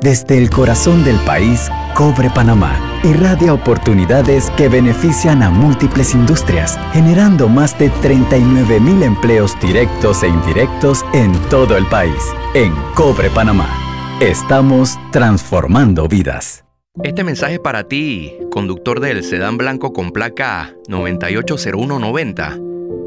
Desde el corazón del país, Cobre Panamá irradia oportunidades que benefician a múltiples industrias, generando más de 39 mil empleos directos e indirectos en todo el país. En Cobre Panamá, estamos transformando vidas. Este mensaje es para ti, conductor del sedán blanco con placa 980190.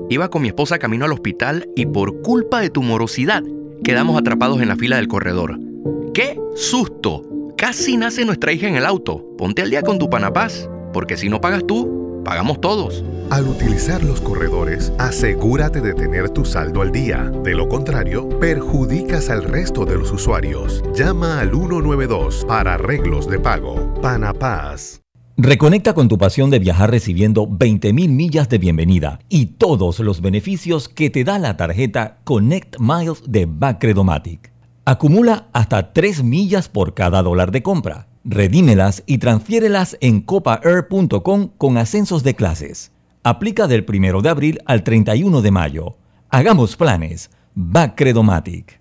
Iba con mi esposa camino al hospital y por culpa de tu morosidad quedamos atrapados en la fila del corredor. ¡Qué susto! Casi nace nuestra hija en el auto. Ponte al día con tu Panapaz, porque si no pagas tú, pagamos todos. Al utilizar los corredores, asegúrate de tener tu saldo al día. De lo contrario, perjudicas al resto de los usuarios. Llama al 192 para arreglos de pago. Panapaz. Reconecta con tu pasión de viajar recibiendo 20.000 millas de bienvenida y todos los beneficios que te da la tarjeta Connect Miles de Bacredomatic. Acumula hasta 3 millas por cada dólar de compra. Redímelas y transfiérelas en copaair.com con ascensos de clases. Aplica del 1 de abril al 31 de mayo. Hagamos planes. Bacredomatic.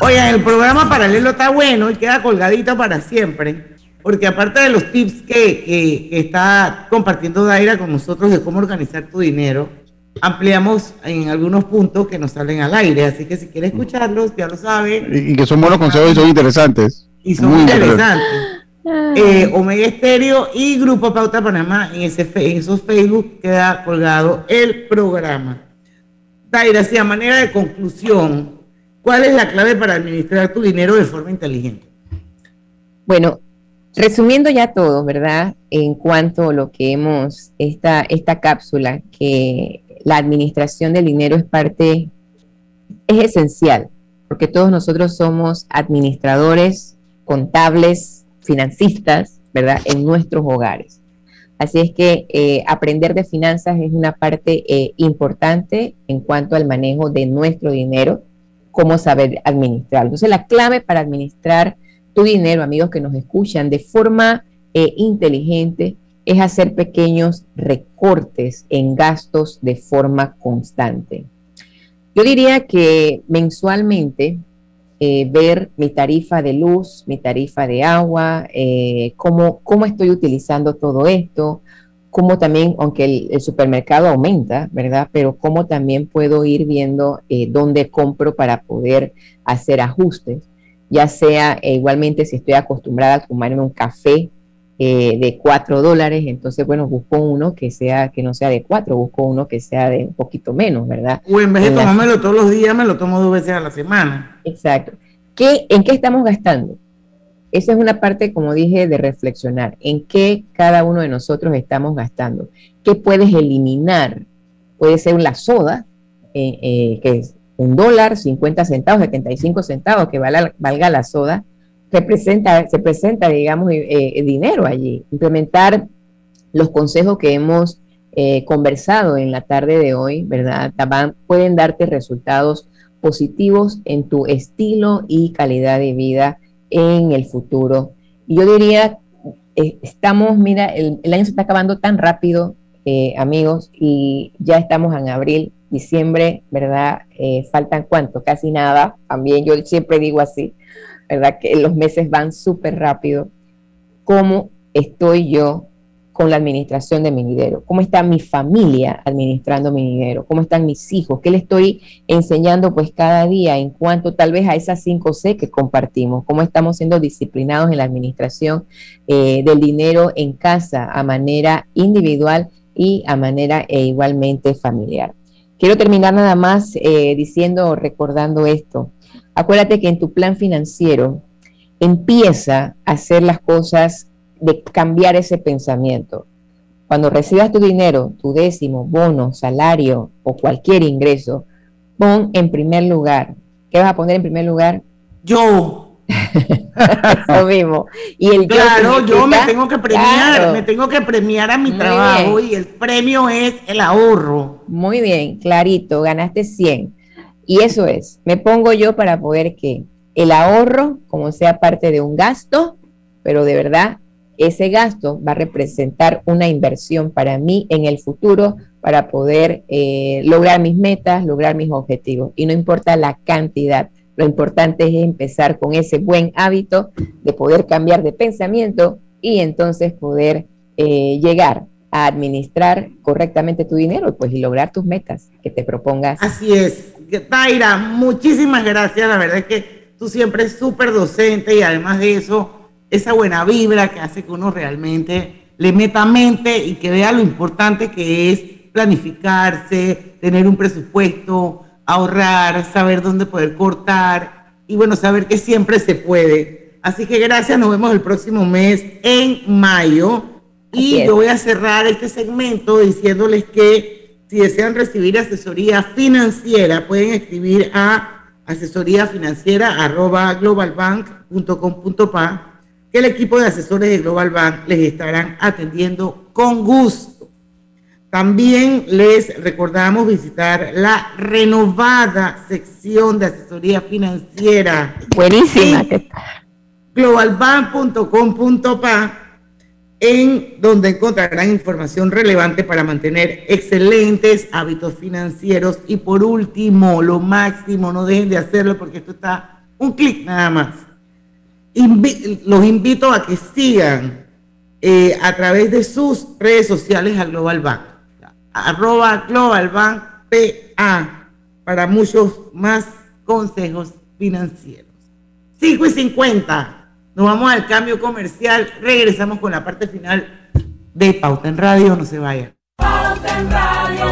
Oigan, el programa paralelo está bueno y queda colgadito para siempre, porque aparte de los tips que, que, está compartiendo Daira con nosotros de cómo organizar tu dinero, ampliamos en algunos puntos que nos salen al aire, así que si quiere escucharlos, ya lo sabe. Y, que son buenos consejos y son interesantes. Y son interesantes. Eh, Omega Estéreo y Grupo Pauta Panamá, en, ese, en esos Facebook queda colgado el programa. Daira, si a manera de conclusión, ¿Cuál es la clave para administrar tu dinero de forma inteligente? Bueno, resumiendo ya todo, ¿verdad? En cuanto a lo que hemos, esta, esta cápsula, que la administración del dinero es parte, es esencial, porque todos nosotros somos administradores, contables, financistas, ¿verdad? En nuestros hogares. Así es que eh, aprender de finanzas es una parte eh, importante en cuanto al manejo de nuestro dinero cómo saber administrar. Entonces, la clave para administrar tu dinero, amigos que nos escuchan, de forma eh, inteligente, es hacer pequeños recortes en gastos de forma constante. Yo diría que mensualmente eh, ver mi tarifa de luz, mi tarifa de agua, eh, cómo, cómo estoy utilizando todo esto, cómo también, aunque el, supermercado aumenta, ¿verdad? Pero cómo también puedo ir viendo eh, dónde compro para poder hacer ajustes, ya sea igualmente si estoy acostumbrada a tomarme un café eh, de cuatro dólares, entonces, bueno, busco uno que sea, que no sea de cuatro, busco uno que sea de un poquito menos, ¿verdad? O en vez de tomármelo todos los días, me lo tomo dos veces a la semana. Exacto. ¿Qué, ¿En qué estamos gastando? Esa es una parte, como dije, de reflexionar en qué cada uno de nosotros estamos gastando. ¿Qué puedes eliminar? Puede ser la soda, eh, eh, que es un dólar, 50 centavos, 75 centavos, que valga, valga la soda, representa, se presenta, digamos, eh, dinero allí. Implementar los consejos que hemos conversado en la tarde de hoy, ¿verdad? pueden darte resultados positivos en tu estilo y calidad de vida en el futuro. Yo diría, eh, estamos, mira, el, año se está acabando tan rápido, eh, amigos, y ya estamos en abril, diciembre, ¿verdad? Eh, faltan cuánto, casi nada. También yo siempre digo así, ¿verdad? Que los meses van súper rápido. ¿Cómo estoy yo con la administración de mi dinero? ¿Cómo está mi familia administrando mi dinero? ¿Cómo están mis hijos? ¿Qué le estoy enseñando pues cada día en cuanto tal vez a esas 5 C que compartimos? ¿Cómo estamos siendo disciplinados en la administración eh, del dinero en casa a manera individual y a manera e igualmente familiar? Quiero terminar nada más eh, diciendo, recordando esto. Acuérdate que en tu plan financiero empieza a hacer las cosas de cambiar ese pensamiento. Cuando recibas tu dinero, tu décimo, bono, salario o cualquier ingreso, pon en primer lugar. ¿Qué vas a poner en primer lugar? Yo. Eso mismo. Y el claro, yo, me tengo que premiar, me tengo que premiar a mi trabajo y el premio es el ahorro. Muy bien, clarito, ganaste 100. Y eso es, me pongo yo para poder que el ahorro, como sea parte de un gasto, pero de verdad ese gasto va a representar una inversión para mí en el futuro para poder eh, lograr mis metas, lograr mis objetivos. Y no importa la cantidad, lo importante es empezar con ese buen hábito de poder cambiar de pensamiento y entonces poder eh, llegar a administrar correctamente tu dinero pues, y lograr tus metas que te propongas. Así es. Taira, muchísimas gracias. La verdad es que tú siempre es súper docente y además de eso esa buena vibra que hace que uno realmente le meta mente y que vea lo importante que es planificarse, tener un presupuesto, ahorrar, saber dónde poder cortar y bueno, saber que siempre se puede. Así que gracias, nos vemos el próximo mes en mayo. Y yo voy a cerrar este segmento diciéndoles que si desean recibir asesoría financiera, pueden escribir a asesoría financiera globalbank.com.pa que el equipo de asesores de Global Bank les estarán atendiendo con gusto. También les recordamos visitar la renovada sección de asesoría financiera. Buenísima. Globalbank.com.pa en donde encontrarán información relevante para mantener excelentes hábitos financieros. Y por último, lo máximo, no dejen de hacerlo porque esto está un clic nada más los invito a que sigan eh, a través de sus redes sociales a Global Bank. Arroba Global Bank PA para muchos más consejos financieros. 5 y 50. Nos vamos al cambio comercial. Regresamos con la parte final de Pauta en Radio. No se Radio.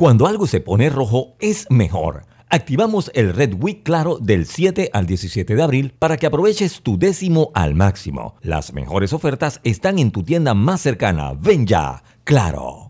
Cuando algo se pone rojo es mejor. Activamos el Red Week Claro del 7 al 17 de abril para que aproveches tu décimo al máximo. Las mejores ofertas están en tu tienda más cercana. Ven ya, Claro.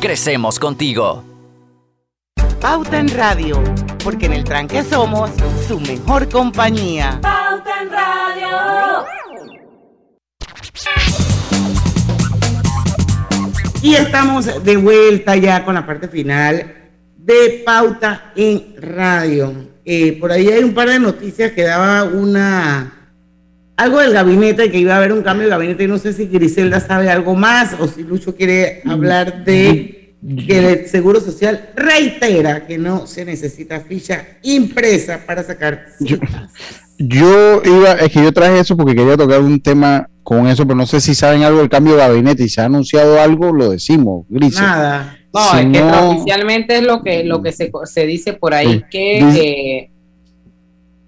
crecemos contigo. Pauta en Radio, porque en el tranque somos su mejor compañía. Pauta en Radio. Y estamos de vuelta ya con la parte final de Pauta en Radio. Eh, por ahí hay un par de noticias que daba una algo del gabinete, que iba a haber un cambio de gabinete, y no sé si Griselda sabe algo más o si Lucho quiere hablar de que el Seguro Social reitera que no se necesita ficha impresa para sacar citas. Yo, iba, es que yo traje eso porque quería tocar un tema con eso, pero no sé si saben algo del cambio de gabinete y se ha anunciado algo, lo decimos, Griselda. Nada. No, es que oficialmente es lo que, lo que se, se dice por ahí, que eh,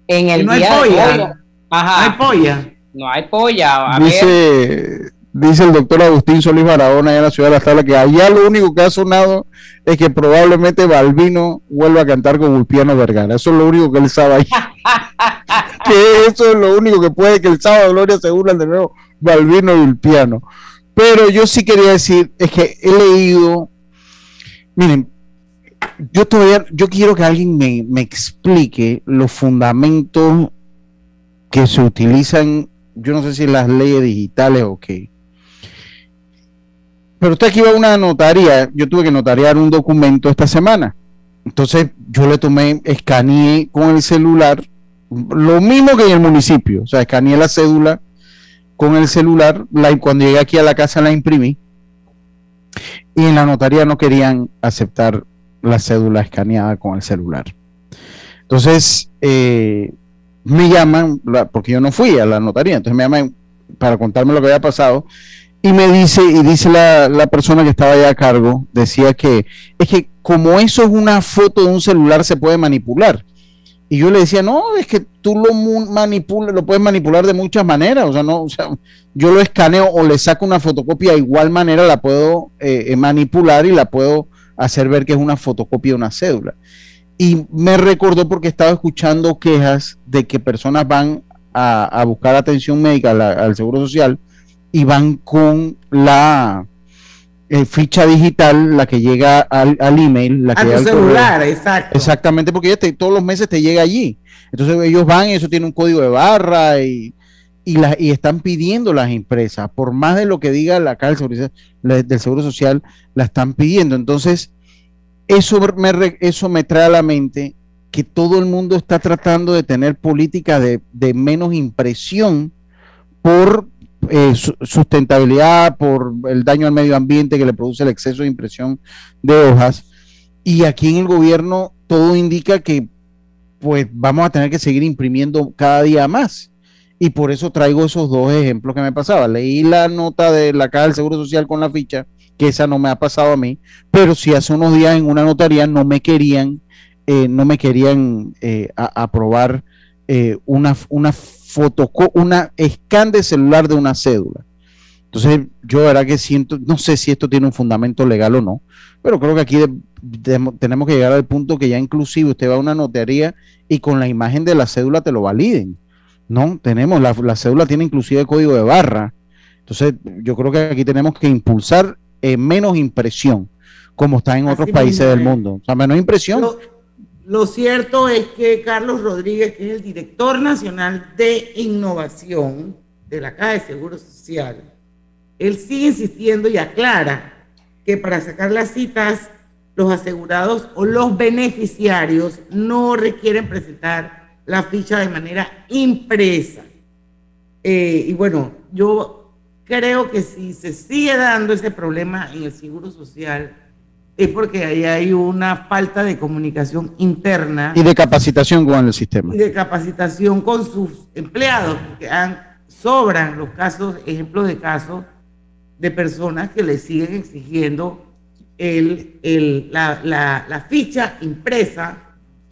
en el no día hay polla. Ajá. No hay polla. No hay polla. A dice, ver. dice el doctor Agustín Solís Barahona en la ciudad de la tabla que allá lo único que ha sonado es que probablemente Balbino vuelva a cantar con Ulpiano Vergara. Eso es lo único que él sabe ahí. que eso es lo único que puede que el sábado Gloria se burlan de nuevo Balbino y Ulpiano. Pero yo sí quería decir, es que he leído, miren, yo todavía, yo quiero que alguien me, me explique los fundamentos que se utilizan, yo no sé si las leyes digitales o qué. Pero usted aquí va a una notaría, yo tuve que notariar un documento esta semana. Entonces yo le tomé, escaneé con el celular, lo mismo que en el municipio, o sea, escaneé la cédula con el celular, la, cuando llegué aquí a la casa la imprimí y en la notaría no querían aceptar la cédula escaneada con el celular. Entonces, eh, me llaman, porque yo no fui a la notaría, entonces me llaman para contarme lo que había pasado y me dice, y dice la, la persona que estaba allá a cargo, decía que es que como eso es una foto de un celular se puede manipular. Y yo le decía, no, es que tú lo manipulas, lo puedes manipular de muchas maneras. O sea, no, o sea, yo lo escaneo o le saco una fotocopia, de igual manera la puedo eh, manipular y la puedo hacer ver que es una fotocopia de una cédula. Y me recordó porque estaba escuchando quejas de que personas van a, buscar atención médica al Seguro Social y van con la eh, ficha digital, la que llega al, email. La a que tu celular, exacto. Exactamente, porque ya todos los meses te llega allí. Entonces ellos van y eso tiene un código de barra y, y, la, y están pidiendo las empresas, por más de lo que diga la Caja del Seguro Social, la están pidiendo. Entonces, eso me, eso me trae a la mente que todo el mundo está tratando de tener políticas de, menos impresión por eh, sustentabilidad, por el daño al medio ambiente que le produce el exceso de impresión de hojas. Y aquí en el gobierno todo indica que pues vamos a tener que seguir imprimiendo cada día más. Y por eso traigo esos dos ejemplos que me pasaba. Leí la nota de la Caja del Seguro Social con la ficha que esa no me ha pasado a mí, pero si hace unos días en una notaría no me querían, eh, no me querían eh, aprobar eh, una, una foto, una scan de celular de una cédula. Entonces, yo verdad que siento, no sé si esto tiene un fundamento legal o no, pero creo que aquí tenemos que llegar al punto que ya inclusive usted va a una notaría y con la imagen de la cédula te lo validen. No, tenemos, la, la cédula tiene inclusive código de barra. Entonces, yo creo que aquí tenemos que impulsar eh, menos impresión, como está en otros países del mundo. O sea, menos impresión. Lo, cierto es que Carlos Rodríguez, que es el director nacional de innovación de la Caja de Seguro Social, él sigue insistiendo y aclara que para sacar las citas, los asegurados o los beneficiarios no requieren presentar la ficha de manera impresa. Eh, y bueno, yo creo que si se sigue dando ese problema en el Seguro Social, es porque ahí hay una falta de comunicación interna. Y de capacitación con el sistema. Y de capacitación con sus empleados, porque han, sobran los casos, ejemplos de casos de personas que le siguen exigiendo el, el, la, la, la, ficha impresa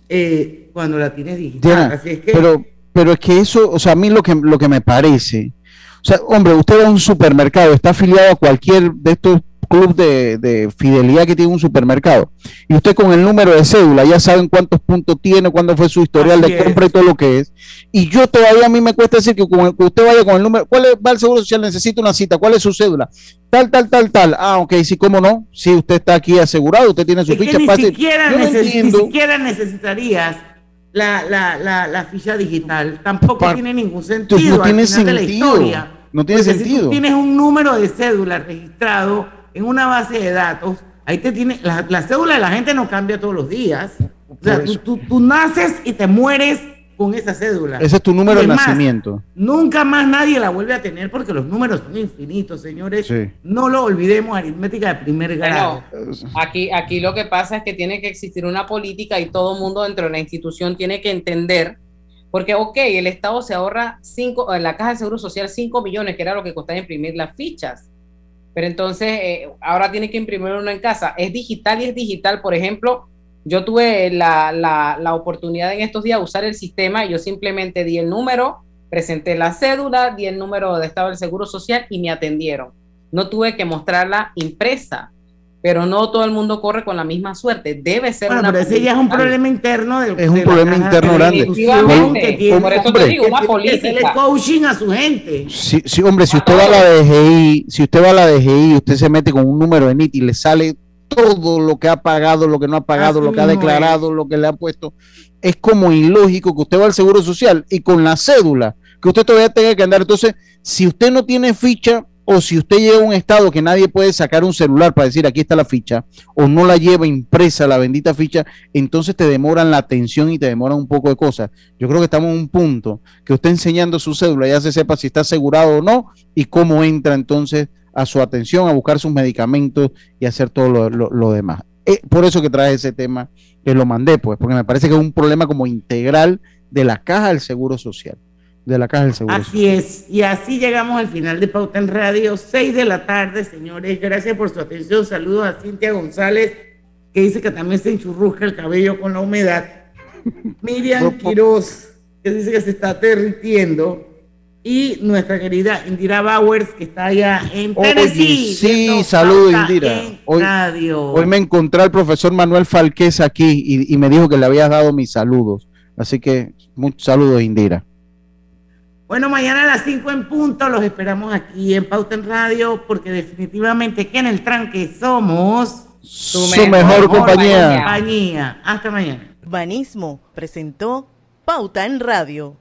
eh, cuando la tienes digital. Así es que, pero, pero es que eso, o sea, a mí lo que, lo que me parece, o sea, hombre, usted va a un supermercado, está afiliado a cualquier de estos club de, fidelidad que tiene un supermercado. Y usted con el número de cédula ya saben cuántos puntos tiene, cuándo fue su historial de compra y todo lo que es. Y yo todavía a mí me cuesta decir que, usted vaya con el número, ¿cuál es, va al Seguro Social? Necesita una cita, ¿cuál es su cédula? Tal, tal, tal, tal. Ah, ok, sí, cómo no. Si usted está aquí asegurado, usted tiene su ficha. ni, siquiera ni siquiera necesitarías la, la, la, ficha digital. Tampoco tiene ningún sentido. No tiene sentido. no tiene sentido. Si tienes un número de cédula registrado en una base de datos, ahí te tiene, la, cédula de la gente no cambia todos los días. O sea, tú, naces y te mueres con esa cédula. Ese es tu número de nacimiento. Nunca más nadie la vuelve a tener porque los números son infinitos, señores. No lo olvidemos, aritmética de primer grado. aquí, aquí lo que pasa es que tiene que existir una política y todo el mundo dentro de la institución tiene que entender, porque, ok, el Estado se ahorra cinco, en la Caja de Seguro Social 5 millones, que era lo que costaba imprimir las fichas pero entonces eh, ahora tiene que imprimir uno en casa. Es digital y es digital. Por ejemplo, yo tuve la, la, oportunidad en estos días de usar el sistema y yo simplemente di el número, presenté la cédula, di el número de estado del Seguro Social y me atendieron. No tuve que mostrarla impresa pero no todo el mundo corre con la misma suerte. Debe ser bueno, una. Pero ese ya es un problema interno del Es un problema interno grande. por eso te digo, una política. coaching a su gente. Sí, sí, hombre, si usted va a la DGI, si usted va a la DGI, usted se mete con un número de NIT y le sale todo lo que ha pagado, lo que no ha pagado, lo que ha declarado, lo que le ha puesto. Es como ilógico que usted va al Seguro Social y con la cédula, que usted todavía tenga que andar. Entonces, si usted no tiene ficha, o si usted llega a un estado que nadie puede sacar un celular para decir aquí está la ficha, o no la lleva impresa la bendita ficha, entonces te demoran la atención y te demoran un poco de cosas. Yo creo que estamos en un punto que usted enseñando su cédula ya se sepa si está asegurado o no y cómo entra entonces a su atención, a buscar sus medicamentos y hacer todo lo, demás. Eh, por eso que trae ese tema, que lo mandé, pues, porque me parece que es un problema como integral de la caja del Seguro Social de la Caja del Seguro. Así es, y así llegamos al final de Pauta en Radio, 6 de la tarde, señores. Gracias por su atención. Saludos a Cintia González, que dice que también se enchurrusca el cabello con la humedad. Miriam Quiroz, que dice que se está derritiendo. Y nuestra querida Indira Bowers, que está allá en Tennessee. sí, saludos Indira. Hoy, hoy, me encontré al profesor Manuel Falquez aquí y, y me dijo que le habías dado mis saludos. Así que muchos saludos, Indira. Bueno, mañana a las 5 en punto los esperamos aquí en Pauta en Radio, porque definitivamente que en el tranque somos su, mejor, compañía. compañía. Hasta mañana. Urbanismo presentó Pauta en Radio.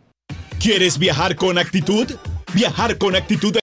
¿Quieres viajar con actitud? Viajar con actitud